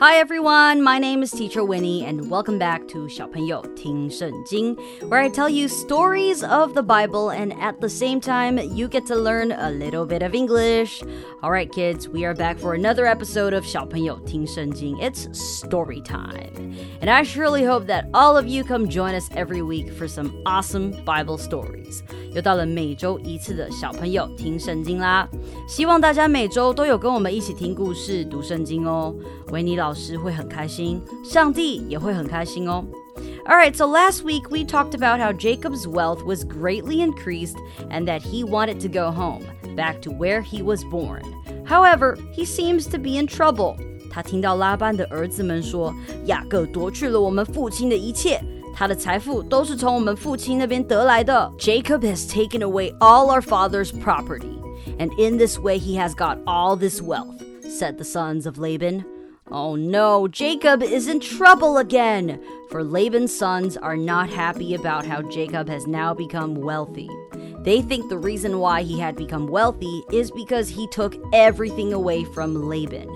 Hi everyone, my name is Teacher Winnie and welcome back to 小朋友听圣经, where I tell you stories of the Bible and at the same time you get to learn a little bit of English. All right kids, we are back for another episode of 小朋友听圣经. It's story time. And I surely hope that all of you come join us every week for some awesome Bible stories. 又到了每周一次的小朋友听圣经啦，希望大家每周都有跟我们一起听故事、读圣经哦。维尼老 师会很开心，上帝也会很开心哦。Alright, so last week we talked about how Jacob's wealth was greatly increased and that he wanted to go home, back to where he was born. However, he seems to be in trouble. 他听到拉班的儿子们说，雅各夺去了我们父亲的一切。他的财富都是从我们父亲那边得来的。Jacob has taken away all our father's property, and in this way he has got all this wealth, said the sons of Laban. Oh no, Jacob is in trouble again, for Laban's sons are not happy about how Jacob has now become wealthy. They think the reason why he had become wealthy is because he took everything away from Laban.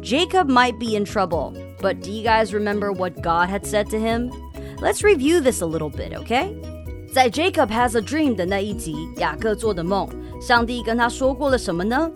Jacob might be in trouble, but do you guys remember what God had said to him? Let's review this a little bit, okay? 在 Jacob has a dream 的那一集，雅各做的梦，上帝跟他说过了什么呢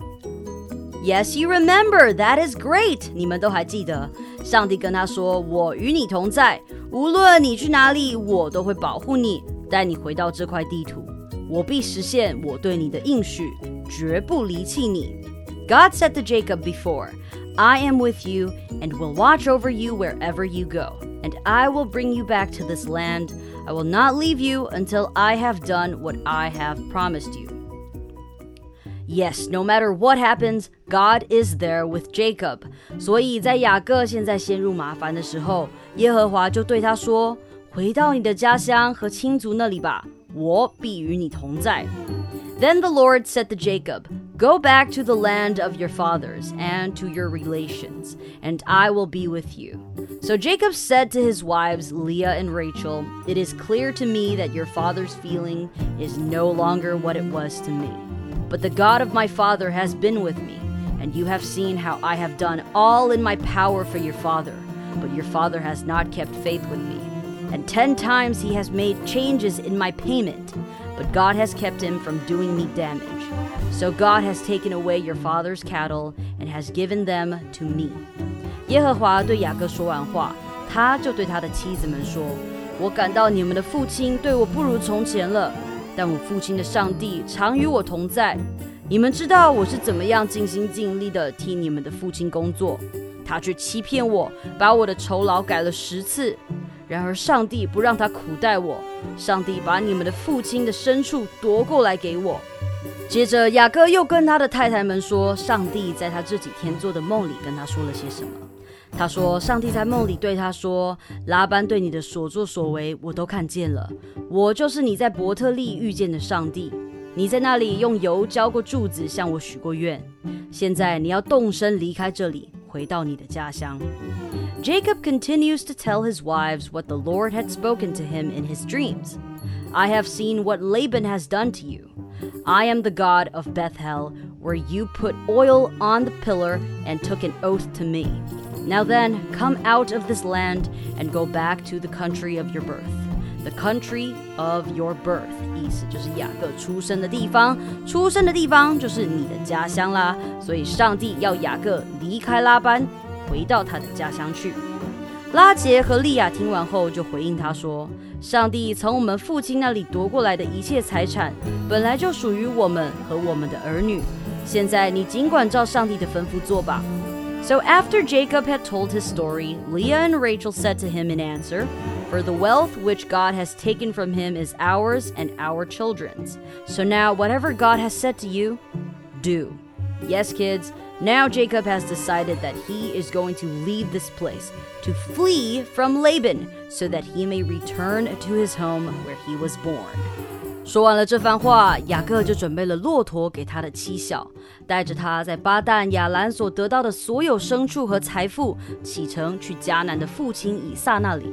？Yes, you remember. That is great. 你们都还记得，上帝跟他说：“我与你同在，无论你去哪里，我都会保护你，带你回到这块地图。我必实现我对你的应许，绝不离弃你。” God said to Jacob before, I am with you and will watch over you wherever you go and I will bring you back to this land. I will not leave you until I have done what I have promised you. Yes, no matter what happens, God is there with Jacob. 所以在雅各现在陷入麻烦的时候，耶和华就对他说：“回到你的家乡和亲族那里吧，我必与你同在。” Then the Lord said to Jacob, Go back to the land of your fathers and to your relations, and I will be with you. So Jacob said to his wives, Leah and Rachel, It is clear to me that your father's feeling is no longer what it was to me. But the God of my father has been with me, and you have seen how I have done all in my power for your father. But your father has not kept faith with me. And ten times he has made changes in my payment, but God has kept him from doing me damage. So God has taken away your father's cattle and has given them to me. 耶和华对雅各说完话，他就对他的妻子们说：“我感到你们的父亲对我不如从前了， 但我父亲的上帝常与我同在。你们知道我是怎么样尽心尽力的替你们的父亲工作，他却欺骗我，把我的酬劳改了十次。然而上帝不让他苦待我，上帝把你们的父亲的牲畜夺过来给我。”接着，雅各又跟他的太太们说，上帝在他这几天做的梦里跟他说了些什么。他说，上帝在梦里对他说：“拉班对你的所作所为，我都看见了。我就是你在伯特利遇见的上帝。你在那里用油浇过柱子，向我许过愿。现在你要动身离开这里，回到你的家乡。” Jacob continues to tell his wives what the Lord had spoken to him in his dreams. I have seen what Laban has done to you. I am the God of Bethel, where you put oil on the pillar and took an oath to me. Now then, come out of this land and go back to the country of your birth. The country of your birth，意思就是雅各出生的地方，出生的地方就是你的家乡啦。所以上帝要雅各离开拉班，回到他的家乡去。拉杰和利亚听完后，就回应他说：“上帝从我们父亲那里夺过来的一切财产，本来就属于我们和我们的儿女。现在你尽管照上帝的吩咐做吧。” So after Jacob had told his story, Leah and Rachel said to him in answer, For the wealth which God has taken from him is ours and our children's. So now, whatever God has said to you, do. Yes, kids, now Jacob has decided that he is going to leave this place, to flee from Laban, so that he may return to his home where he was born. 说完了这番话，雅各就准备了骆驼给他的妻小，带着他在巴旦亚兰所得到的所有牲畜和财富，启程去迦南的父亲以撒那里。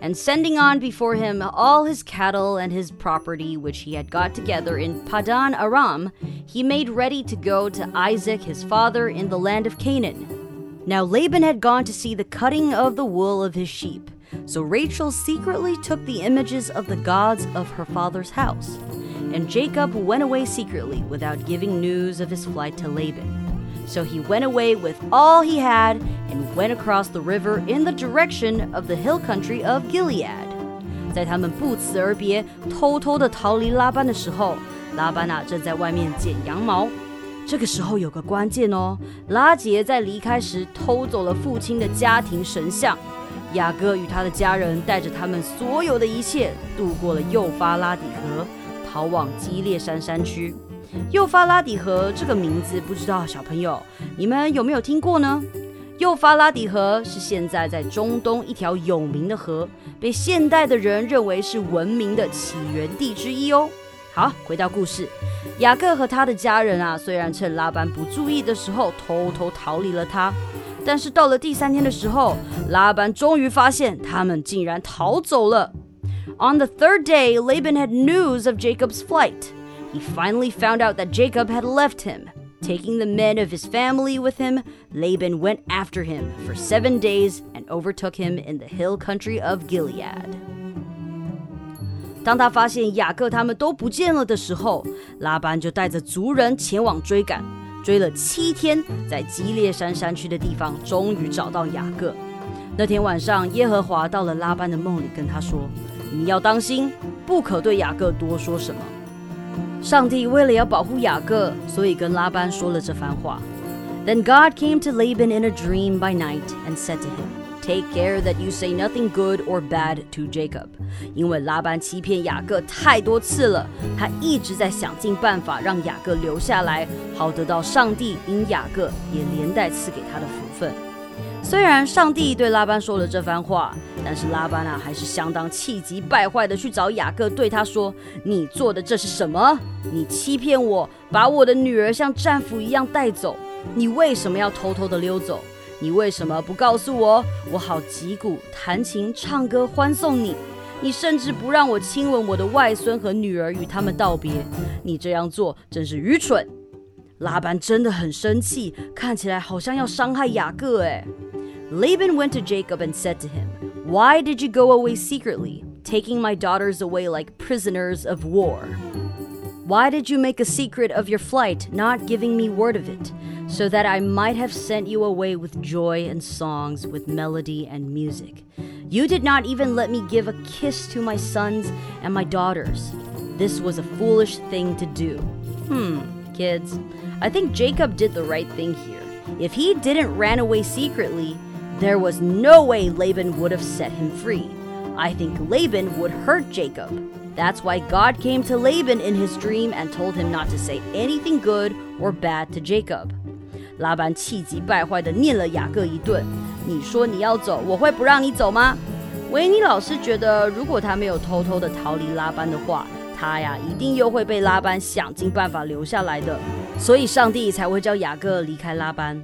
And sending on before him all his cattle and his property which he had got together in Padan Aram, he made ready to go to Isaac his father in the land of Canaan. Now Laban had gone to see the cutting of the wool of his sheep. So Rachel secretly took the images of the gods of her father's house, and Jacob went away secretly without giving news of his flight to Laban. So he went away with all he had and went across the river in the direction of the hill country of Gilead. 在他们不辞而别、偷偷地逃离拉班的时候，拉班啊正在外面剪羊毛。这个时候有个关键哦，拉结在离开时偷走了父亲的家庭神像，雅各与他的家人带着他们所有的一切，渡过了幼发拉底河，逃往基列山山区。幼发拉底河这个名字，不知道小朋友你们有没有听过呢？幼发拉底河是现在在中东一条有名的河，被现代的人认为是文明的起源地之一哦。好，回到故事，雅各和他的家人啊，虽然趁拉班不注意的时候偷偷逃离了他。但是到了第三天的时候，拉班终于发现他们竟然逃走了。On the third day, Laban had news of Jacob's flight. He finally found out that Jacob had left him. Taking the men of his family with him, Laban went after him for seven days and overtook him in the hill country of Gilead. 当他发现雅各他们都不见了的时候，拉班就带着族人前往追赶。 追了七天，在基列山山区的地方，终于找到雅各。那天晚上，耶和华到了拉班的梦里，跟他说：“你要当心，不可对雅各多说什么。”上帝为了要保护雅各，所以跟拉班说了这番话。Then God came to Laban in a dream by night and said to him. Take care that you say nothing good or bad to Jacob，因为拉班欺骗雅各太多次了，他一直在想尽办法让雅各留下来，好得到上帝因雅各也连带赐给他的福分。虽然上帝对拉班说了这番话，但是拉班啊还是相当气急败坏的去找雅各，对他说：“你做的这是什么？你欺骗我，把我的女儿像战俘一样带走，你为什么要偷偷的溜走？”你为什么不告诉我？我好击鼓弹琴唱歌欢送你。你甚至不让我亲吻我的外孙和女儿，与他们道别。你这样做真是愚蠢。拉班真的很生气，看起来好像要伤害雅各。哎，Laban went to Jacob and said to him, "Why did you go away secretly, taking my daughters away like prisoners of war? Why did you make a secret of your flight, not giving me word of it?" so that I might have sent you away with joy and songs, with melody and music. You did not even let me give a kiss to my sons and my daughters. This was a foolish thing to do. Hmm, kids, I think Jacob did the right thing here. If he didn't ran away secretly, there was no way Laban would have set him free. I think Laban would hurt Jacob. That's why God came to Laban in his dream and told him not to say anything good or bad to Jacob. 拉班气急败坏地念了雅各一顿。你说你要走，我会不让你走吗？维尼老师觉得，如果他没有偷偷地逃离拉班的话，他呀一定又会被拉班想尽办法留下来的。所以上帝才会叫雅各离开拉班。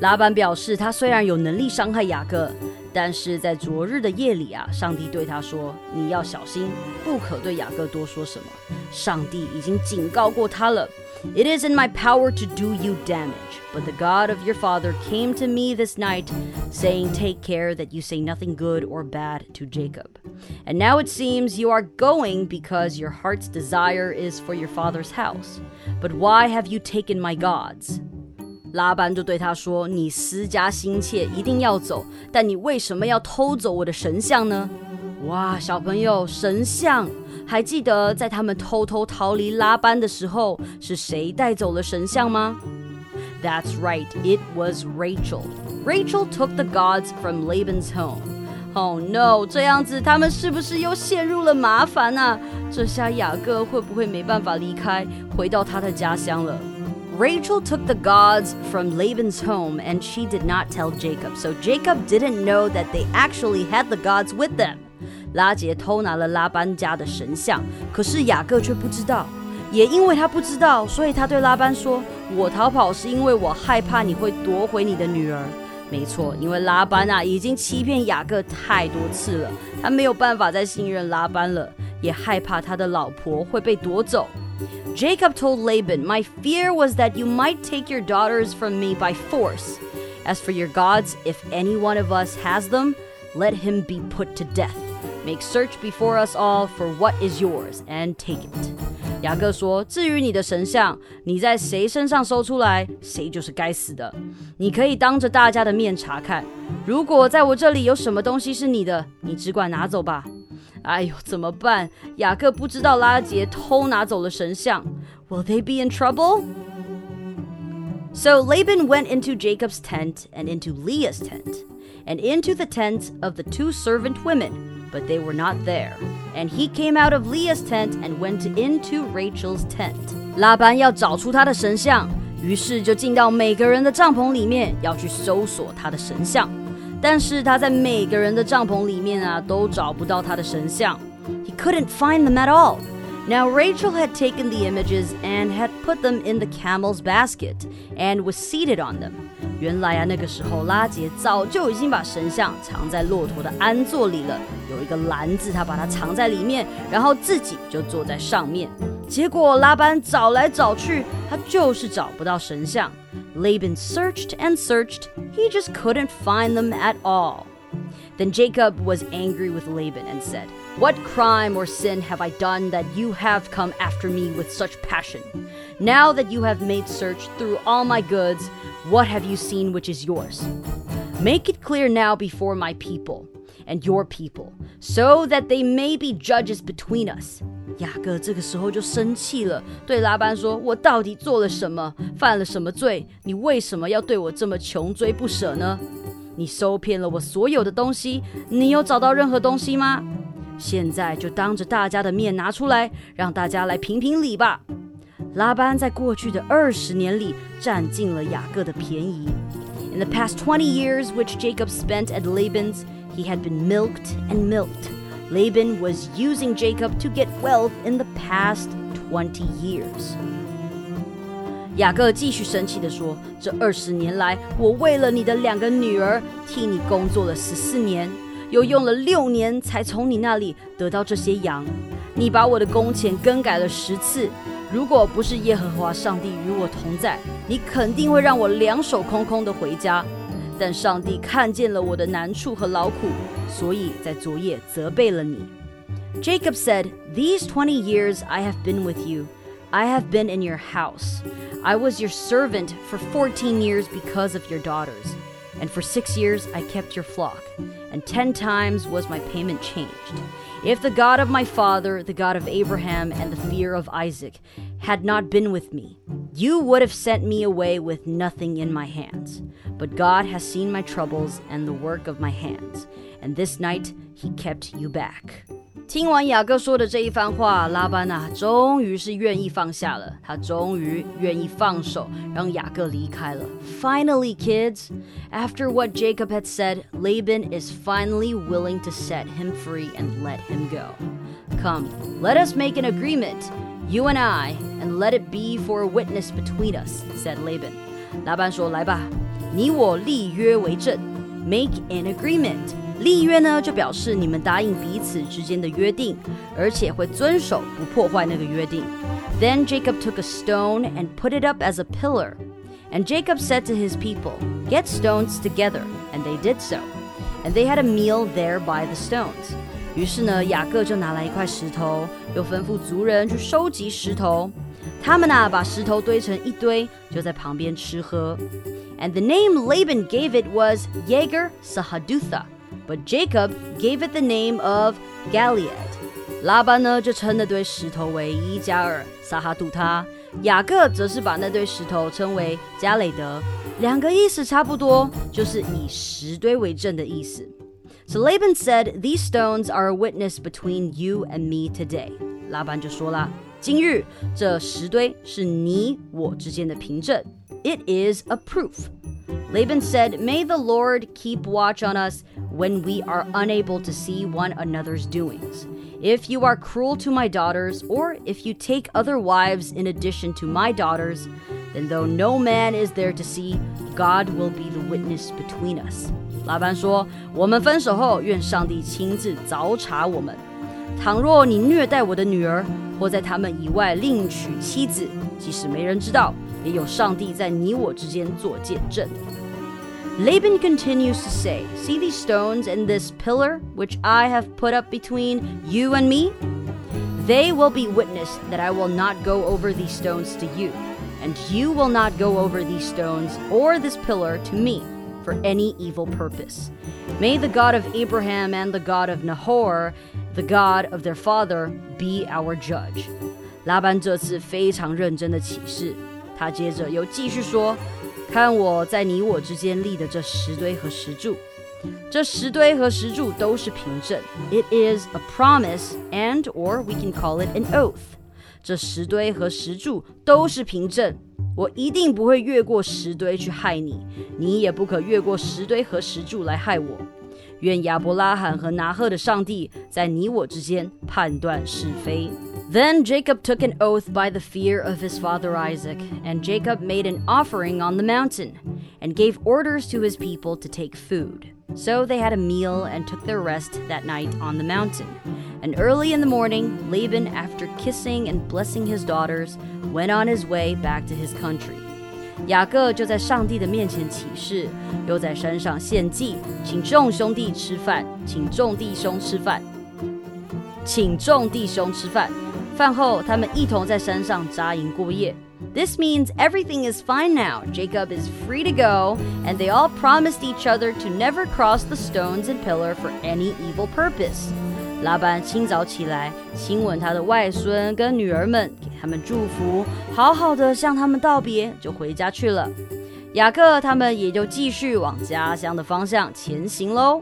拉班表示，他虽然有能力伤害雅各，但是在昨日的夜里啊，上帝对他说：“你要小心，不可对雅各多说什么。”上帝已经警告过他了。It is in my power to do you damage, but the God of your father came to me this night, saying, Take care that you say nothing good or bad to Jacob. And now it seems you are going because your heart's desire is for your father's house. But why have you taken my gods? 拉班就对他说：“你私家心切，一定要走，但你为什么要偷走我的神像呢？”哇，小朋友，神像！还记得在他们偷偷逃离拉班的时候，是谁带走了神像吗？That's right, it was Rachel. Rachel took the gods from Laban's home. Oh no，这样子他们是不是又陷入了麻烦啊？这下雅各会不会没办法离开，回到他的家乡了？Rachel took the gods from Laban's home and she did not tell Jacob, so Jacob didn't know that they actually had the gods with them. 拉杰偷拿了拉班家的神像，可是雅各却不知道。也因为他不知道，所以他对拉班说：“我逃跑是因为我害怕你会夺回你的女儿。”没错，因为拉班啊已经欺骗雅各太多次了，他没有办法再信任拉班了，也害怕他的老婆会被夺走。Jacob told Laban, My fear was that you might take your daughters from me by force. As for your gods, if any one of us has them, let him be put to death. Make search before us all for what is yours, and take it. 雅各说：“至于你的神像，你在谁身上搜出来，谁就是该死的。你可以当着大家的面查看，如果在我这里有什么东西是你的，你只管拿走吧。” 哎呦，怎么办？雅各不知道拉结偷拿走了神像。Will they be in trouble? So Laban went into Jacob's tent and into Leah's tent, and into the tents of the two servant women, but they were not there. And he came out of Leah's tent and went into Rachel's tent. 拉班要找出他的神像，于是就进到每个人的帐篷里面，要去搜索他的神像。但是他在每个人的帐篷里面啊，都找不到他的神像。He couldn't find them at all. Now Rachel had taken the images and had put them in the camel's basket and was seated on them. 原来啊，那个时候拉杰早就已经把神像藏在骆驼的鞍座里了，有一个篮子，他把它藏在里面，然后自己就坐在上面。结果拉班找来找去，他就是找不到神像。Laban searched and searched, he just couldn't find them at all. Then Jacob was angry with Laban and said, What crime or sin have I done that you have come after me with such passion? Now that you have made search through all my goods, what have you seen which is yours? Make it clear now before my people and your people, so that they may be judges between us. 雅各这个时候就生气了，对拉班说：“我到底做了什么？犯了什么罪？你为什么要对我这么穷追不舍呢？你收骗了我所有的东西，你有找到任何东西吗？现在就当着大家的面拿出来，让大家来评评理吧。”拉班在过去的二十年里占尽了雅各的便宜。In the past twenty years which Jacob spent at Laban's, he had been milked and milked. Laban was using Jacob to get wealth in the past 20 years. 雅各继续生气地说：“这二十年来，我为了你的两个女儿，替你工作了十四年，又用了六年才从你那里得到这些羊。你把我的工钱更改了十次。如果不是耶和华上帝与我同在，你肯定会让我两手空空的回家。”但上帝看见了我的难处和劳苦，所以在昨夜责备了你。Jacob said, These twenty years I have been with you. I have been in your house. I was your servant for fourteen years because of your daughters. And for six years I kept your flock. And ten times was my payment changed. If the God of my father, the God of Abraham, and the fear of Isaac had not been with me, you would have sent me away with nothing in my hands. But God has seen my troubles and the work of my hands, and this night he kept you back. 听完雅各说的这一番话，拉班啊，终于是愿意放下了。他终于愿意放手，让雅各离开了。Finally, kids, after what Jacob had said, Laban is finally willing to set him free and let him go. Come, let us make an agreement, you and I, and let it be for a witness between us, said Laban. 拉班说：“来吧，你我立约为证，make an agreement。”立约呢，就表示你们答应彼此之间的约定，而且会遵守，不破坏那个约定。Then Jacob took a stone and put it up as a pillar. And Jacob said to his people, Get stones together. And they did so. And they had a meal there by the stones. 于是呢，雅各就拿来一块石头，又吩咐族人去收集石头。他们呐，把石头堆成一堆，就在旁边吃喝。And the name Laban gave it was Yeger Sahadutha but Jacob gave it the name of Galiad。拉班呢就称那堆石头为伊加尔撒哈杜他，雅各则是把那堆石头称为加雷德，两个意思差不多，就是以石堆为证的意思。So Laban said, "These stones are a witness between you and me today." 拉班就说啦，今日这石堆是你我之间的凭证。It is a proof. Laban said, May the Lord keep watch on us when we are unable to see one another's doings. If you are cruel to my daughters, or if you take other wives in addition to my daughters, then though no man is there to see, God will be the witness between us. 拉班说：“我们分手后，愿上帝亲自凿查我们。倘若你虐待我的女儿，或在他们以外另娶妻子，即使没人知道，也有上帝在你我之间做见证。” Laban continues to say, See these stones and this pillar which I have put up between you and me? They will be witness that I will not go over these stones to you, and you will not go over these stones or this pillar to me for any evil purpose. May the God of Abraham and the God of Nahor, the God of their father, be our judge. 拉班这次非常认真的起誓，他接着又继续说。看我在你我之间立的这石堆和石柱，这石堆和石柱都是凭证。It is a promise and or we can call it an oath。这石堆和石柱都是凭证， 我一定不会越过石堆去害你，你也不可越过石堆和石柱来害我。愿亚伯拉罕和拿鹤的上帝在你我之间判断是非。Then Jacob took an oath by the fear of his father Isaac, and Jacob made an offering on the mountain, and gave orders to his people to take food. So they had a meal and took their rest that night on the mountain. And early in the morning, Laban, after kissing and blessing his daughters, went on his way back to his country. 雅各就在上帝的面前起誓，又在山上献祭，请众兄弟吃饭，请众弟兄吃饭，请众弟兄吃饭。饭后，他们一同在山上扎营过夜。 This means everything is fine now. Jacob is free to go, and they all promised each other to never cross the stones and pillar for any evil purpose. 拉班清早起来，亲吻他的外孙跟女儿们，给他们祝福，好好的向他们道别，就回家去了。雅各他们也就继续往家乡的方向前行喽。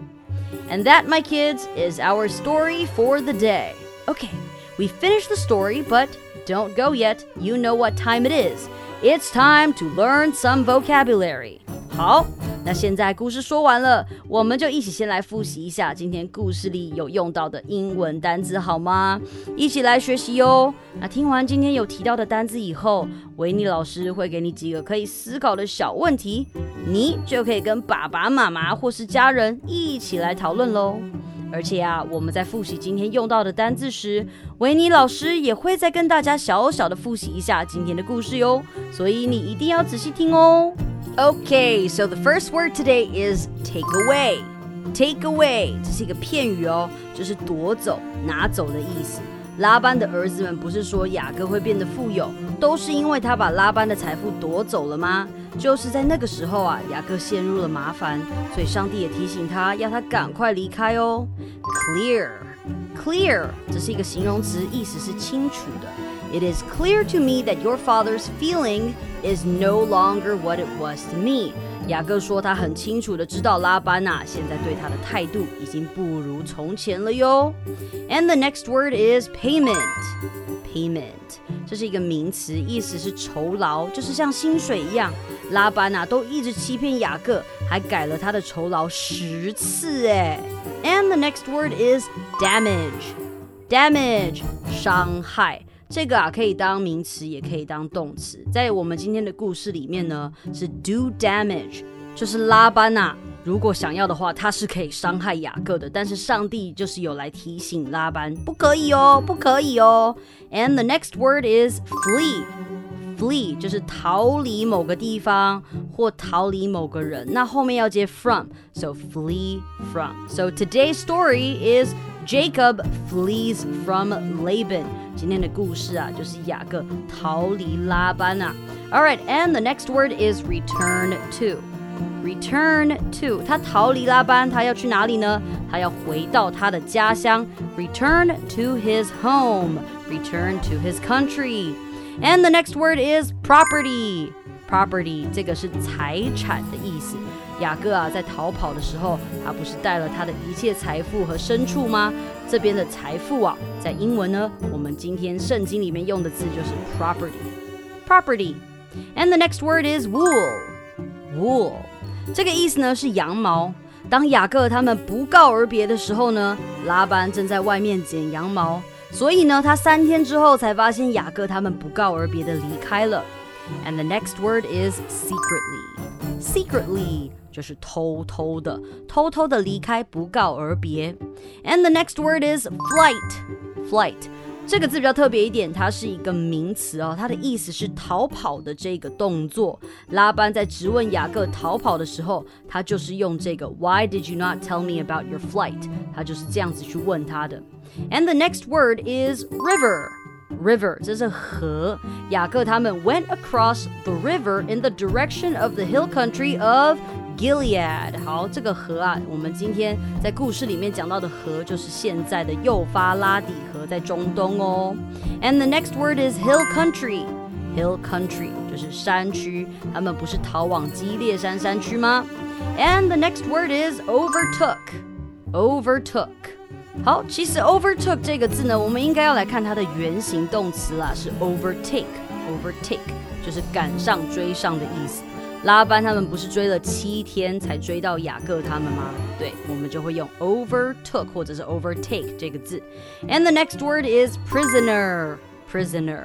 And that, my kids, is our story for the day. Okay. We finished the story, but don't go yet. You know what time it is. It's time to learn some vocabulary. 好，那现在故事说完了，我们就一起先来复习一下今天故事里有用到的英文单词，好吗？一起来学习哟。那听完今天有提到的单词以后，维尼老师会给你几个可以思考的小问题，你就可以跟爸爸妈妈或是家人一起来讨论喽。而且啊，我们在复习今天用到的单字时，维尼老师也会再跟大家小小的复习一下今天的故事哟，所以你一定要仔细听哦。Okay, so the first word today is take away. Take away，这是一个片语哦，就是夺走、拿走的意思。拉班的儿子们不是说雅各会变得富有，都是因为他把拉班的财富夺走了吗？就是在那个时候啊，雅各陷入了麻烦，所以上帝也提醒他，要他赶快离开哦。Clear，clear，这是一个形容词，意思是清楚的。It is clear to me that your father's feeling is no longer what it was to me。 雅各说他很清楚的知道拉班呐，现在对他的态度已经不如从前了哟。And the next word is payment。Payment，这是一个名词，意思是酬劳，就是像薪水一样。拉班呐都一直欺骗雅各，还改了他的酬劳十次哎。And the next word is damage。Damage，伤害。这个啊可以当名词，也可以当动词。在我们今天的故事里面呢，是 do damage，就是拉班啊。如果想要的话，他是可以伤害雅各的。但是上帝就是有来提醒拉班，不可以哦，不可以哦。And the next word is flee。Flee 就是逃离某个地方或逃离某个人，那后面要接 from，so flee from。So today's story is Jacob flees from Laban。今天的故事啊，就是雅各逃离拉班啊。All right, and the next word is return to. Return to，他逃离拉班，他要去哪里呢？他要回到他的家乡。Return to his home. Return to his country. And the next word is property. Property 这个是财产的意思。雅各啊，在逃跑的时候，他不是带了他的一切财富和牲畜吗？这边的财富啊，在英文呢，我们今天圣经里面用的字就是 property。Property。And the next word is wool. Wool 这个意思呢是羊毛。当雅各他们不告而别的时候呢，拉班正在外面剪羊毛， 所以呢，他三天之后才发现雅各他们不告而别的离开了。And the next word is secretly. Secretly 就是偷偷的，偷偷的离开，不告而别。And the next word is flight. Flight 这个字比较特别一点，它是一个名词哦，它的意思是逃跑的这个动作。拉班在质问雅各逃跑的时候，他就是用这个 Why did you not tell me about your flight？他就是这样子去问他的。And the next word is river. River，这是河。雅各他们 went across the river in the direction of the hill country of Gilead，好，这个河啊，我们今天在故事里面讲到的河，就是现在的幼发拉底河，在中东哦。And the next word is hill country. Hill country 就是山区，他们不是逃往基列山山区吗？And the next word is overtook. Overtook. 好，其实 overtook 这个字呢，我们应该要来看它的原形动词啦，是 overtake. Overtake 就是赶上、追上的意思。 拉班他们不是追了七天才追到雅各他们吗？对，我们就会用 overtook 或者是 overtake 这个字。And the next word is prisoner. Prisoner，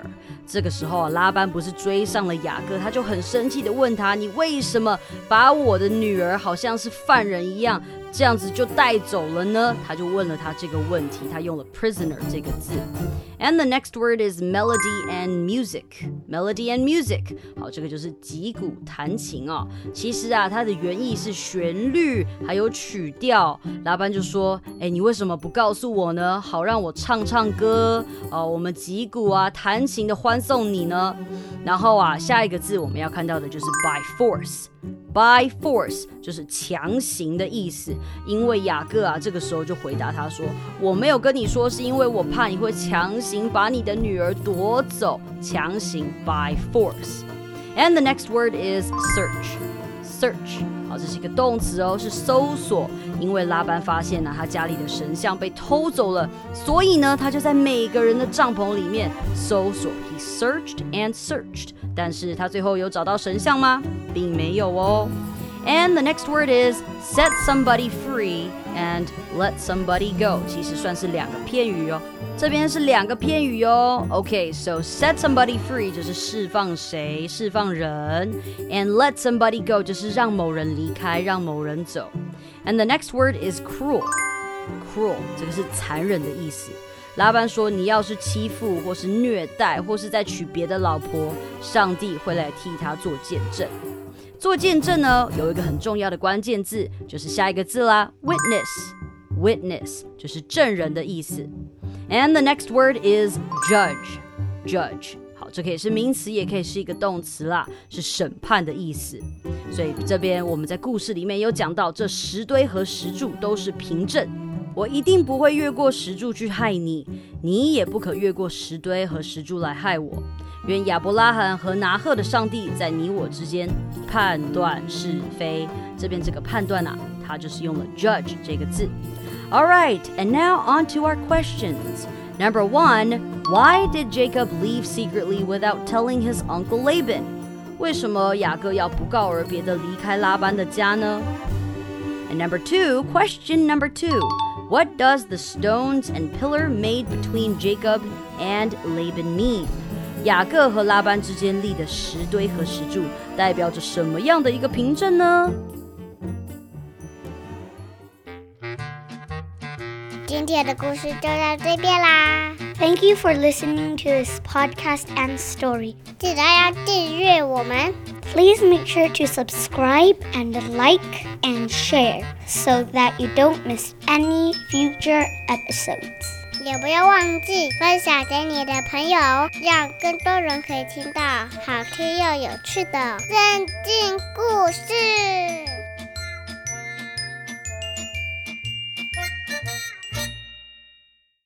这个时候啊，拉班不是追上了雅各，他就很生气的问他：“你为什么把我的女儿好像是犯人一样？”这样子就带走了呢？他就问了他这个问题，他用了 prisoner 这个字。And the next word is melody and music. Melody and music，好，这个就是击鼓弹琴哦。其实啊，它的原意是旋律还有曲调。拉班就说：“哎，你为什么不告诉我呢？好让我唱唱歌哦，我们击鼓啊，弹琴的欢送你呢。”然后啊，下一个字我们要看到的就是 by force。By force 就是强行的意思，因为雅各啊，这个时候就回答他说：“我没有跟你说，是因为我怕你会强行把你的女儿夺走。”强行 by force。And the next word is search. Search，这是一个动词哦，是搜索。因为拉班发现呢，他家里的神像被偷走了，所以呢，他就在每个人的帐篷里面搜索。He searched and searched，但是他最后有找到神像吗？并没有哦。And the next word is set somebody free and let somebody go，其实算是两个片语哦。这边是两个片语哦。OK，so set somebody free 就是释放谁，释放人，and let somebody go 就是让某人离开，让某人走。And the next word is cruel. Cruel 这个是残忍的意思。拉班说：“你要是欺负，或是虐待，或是再娶别的老婆，上帝会来替他做见证。做见证呢，有一个很重要的关键字，就是下一个字啦，witness。Witness 就是证人的意思。And the next word is judge. Judge 好，这可以是名词，也可以是一个动词啦，是审判的意思。所以这边我们在故事里面有讲到，这石堆和石柱都是凭证。我一定不会越过石柱去害你，你也不可越过石堆和石柱来害我。愿亚伯拉罕和拿鹤的上帝在你我之间判断是非。这边这个判断啊，它就是用了 judge 这个字。All right, and now on to our questions. Number one, why did Jacob leave secretly without telling his uncle Laban? 为什么雅各要不告而别的离开拉班的家呢？And number two, question number two. What does the stones and pillar made between Jacob and Laban mean? 雅各和拉班之间立的石堆和石柱代表着什么样的一个凭证呢？今天的故事就到这边啦。Thank you for listening to this podcast and story. 记得要订阅我们。Please make sure to subscribe and like and share so that you don't miss any future episodes. 也不要忘记分享给你的朋友，让更多人可以听到好听又有趣的圣经故事。